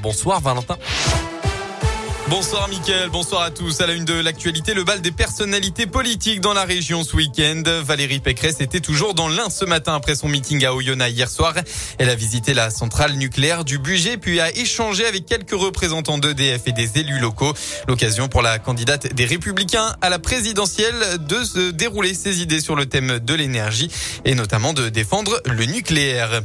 Bonsoir Valentin. Bonsoir Mickaël, bonsoir à tous. À la une de l'actualité, le bal des personnalités politiques dans la région ce week-end. Valérie Pécresse était toujours dans l'Ain ce matin après son meeting à Oyonnax hier soir. Elle a visité la centrale nucléaire du budget puis a échangé avec quelques représentants d'EDF et des élus locaux. L'occasion pour la candidate des Républicains à la présidentielle de se dérouler ses idées sur le thème de l'énergie et notamment de défendre le nucléaire.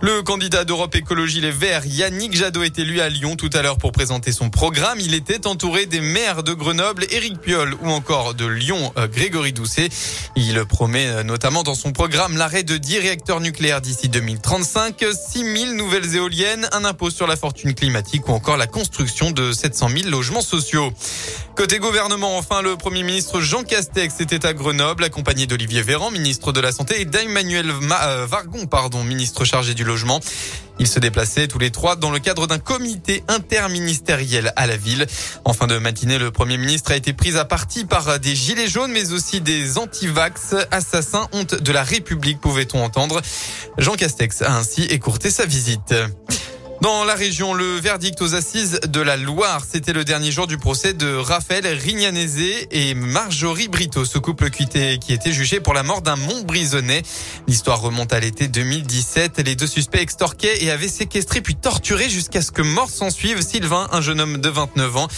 Le candidat d'Europe Écologie Les Verts, Yannick Jadot, est élu à Lyon tout à l'heure pour présenter son programme. Il était entouré des maires de Grenoble, Éric Piolle, ou encore de Lyon, euh, Grégory Doucet. Il promet euh, notamment dans son programme l'arrêt de 10 réacteurs nucléaires d'ici 2035, 6 000 nouvelles éoliennes, un impôt sur la fortune climatique ou encore la construction de 700 000 logements sociaux. Côté gouvernement, enfin, le Premier ministre Jean Castex était à Grenoble, accompagné d'Olivier Véran, ministre de la Santé, et d'Emmanuel euh, Vargon, pardon, ministre chargé du logement. Ils se déplaçaient tous les trois dans le cadre d'un comité interministériel à la ville. En fin de matinée, le Premier ministre a été pris à partie par des gilets jaunes, mais aussi des anti-vax, assassins, honte de la République, pouvait-on entendre. Jean Castex a ainsi écourté sa visite. Dans la région, le verdict aux assises de la Loire, c'était le dernier jour du procès de Raphaël Rignanese et Marjorie Brito, ce couple qui qui était jugé pour la mort d'un Montbrisonnais. L'histoire remonte à l'été 2017. Les deux suspects extorquaient et avaient séquestré puis torturé jusqu'à ce que mort s'en suive Sylvain, un jeune homme de 29 ans.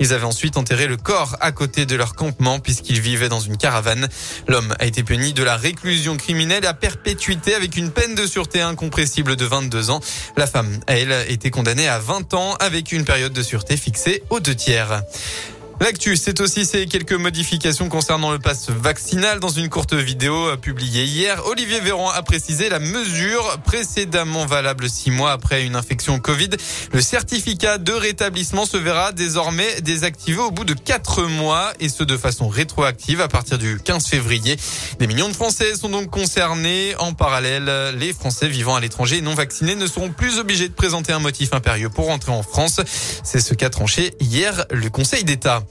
Ils avaient ensuite enterré le corps à côté de leur campement puisqu'ils vivaient dans une caravane. L'homme a été puni de la réclusion criminelle à perpétuité avec une peine de sûreté incompressible de 22 ans. La femme, elle, a été condamné à 20 ans avec une période de sûreté fixée aux deux tiers. L'actu, c'est aussi ces quelques modifications concernant le pass vaccinal. Dans une courte vidéo publiée hier, Olivier Véran a précisé la mesure précédemment valable six mois après une infection Covid. Le certificat de rétablissement se verra désormais désactivé au bout de quatre mois et ce de façon rétroactive à partir du 15 février. Des millions de Français sont donc concernés. En parallèle, les Français vivant à l'étranger non vaccinés ne seront plus obligés de présenter un motif impérieux pour rentrer en France. C'est ce qu'a tranché hier le Conseil d'État.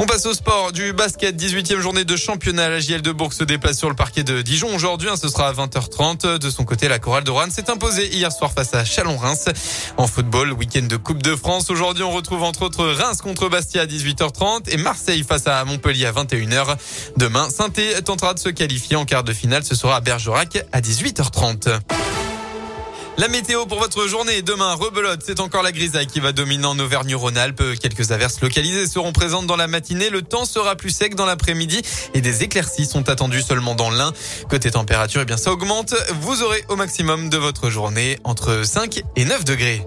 On passe au sport du basket, 18e journée de championnat. La JL de Bourg se déplace sur le parquet de Dijon aujourd'hui. Hein, ce sera à 20h30. De son côté, la chorale de Rouen s'est imposée hier soir face à Chalon-Reims. En football, week-end de Coupe de France. Aujourd'hui, on retrouve entre autres Reims contre Bastia à 18h30 et Marseille face à Montpellier à 21h. Demain, saint tentera de se qualifier en quart de finale. Ce sera à Bergerac à 18h30. La météo pour votre journée. Demain, rebelote, c'est encore la grisaille qui va dominer en Auvergne-Rhône-Alpes. Quelques averses localisées seront présentes dans la matinée. Le temps sera plus sec dans l'après-midi et des éclaircies sont attendues seulement dans l'Ain. Côté température, eh bien, ça augmente. Vous aurez au maximum de votre journée entre 5 et 9 degrés.